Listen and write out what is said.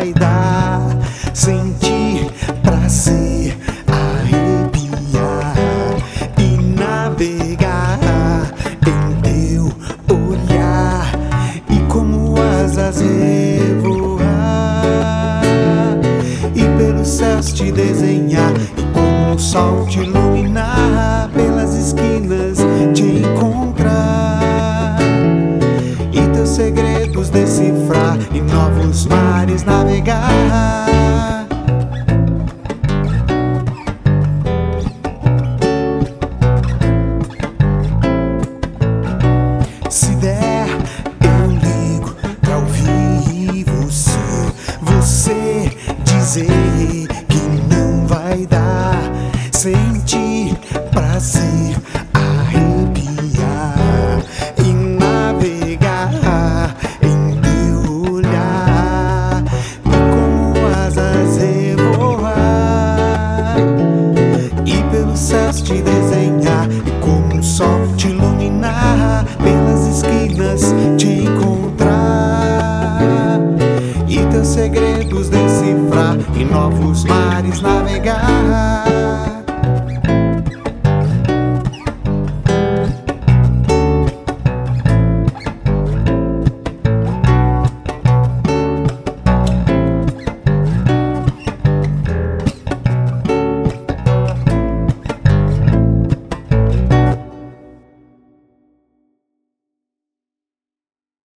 vai dar. Sentir prazer, arrepiar e navegar em teu olhar e como asas revoar e pelos céus te desenhar e como o sol te iluminar pelas esquinas te encontrar e teus segredos decifrar, em novos mares navegar. Se der, eu ligo pra ouvir você, você dizer que não vai dar, sentir prazer. te desenhar e como um sol te iluminar pelas esquinas te encontrar e teus segredos decifrar em novos mares navegar.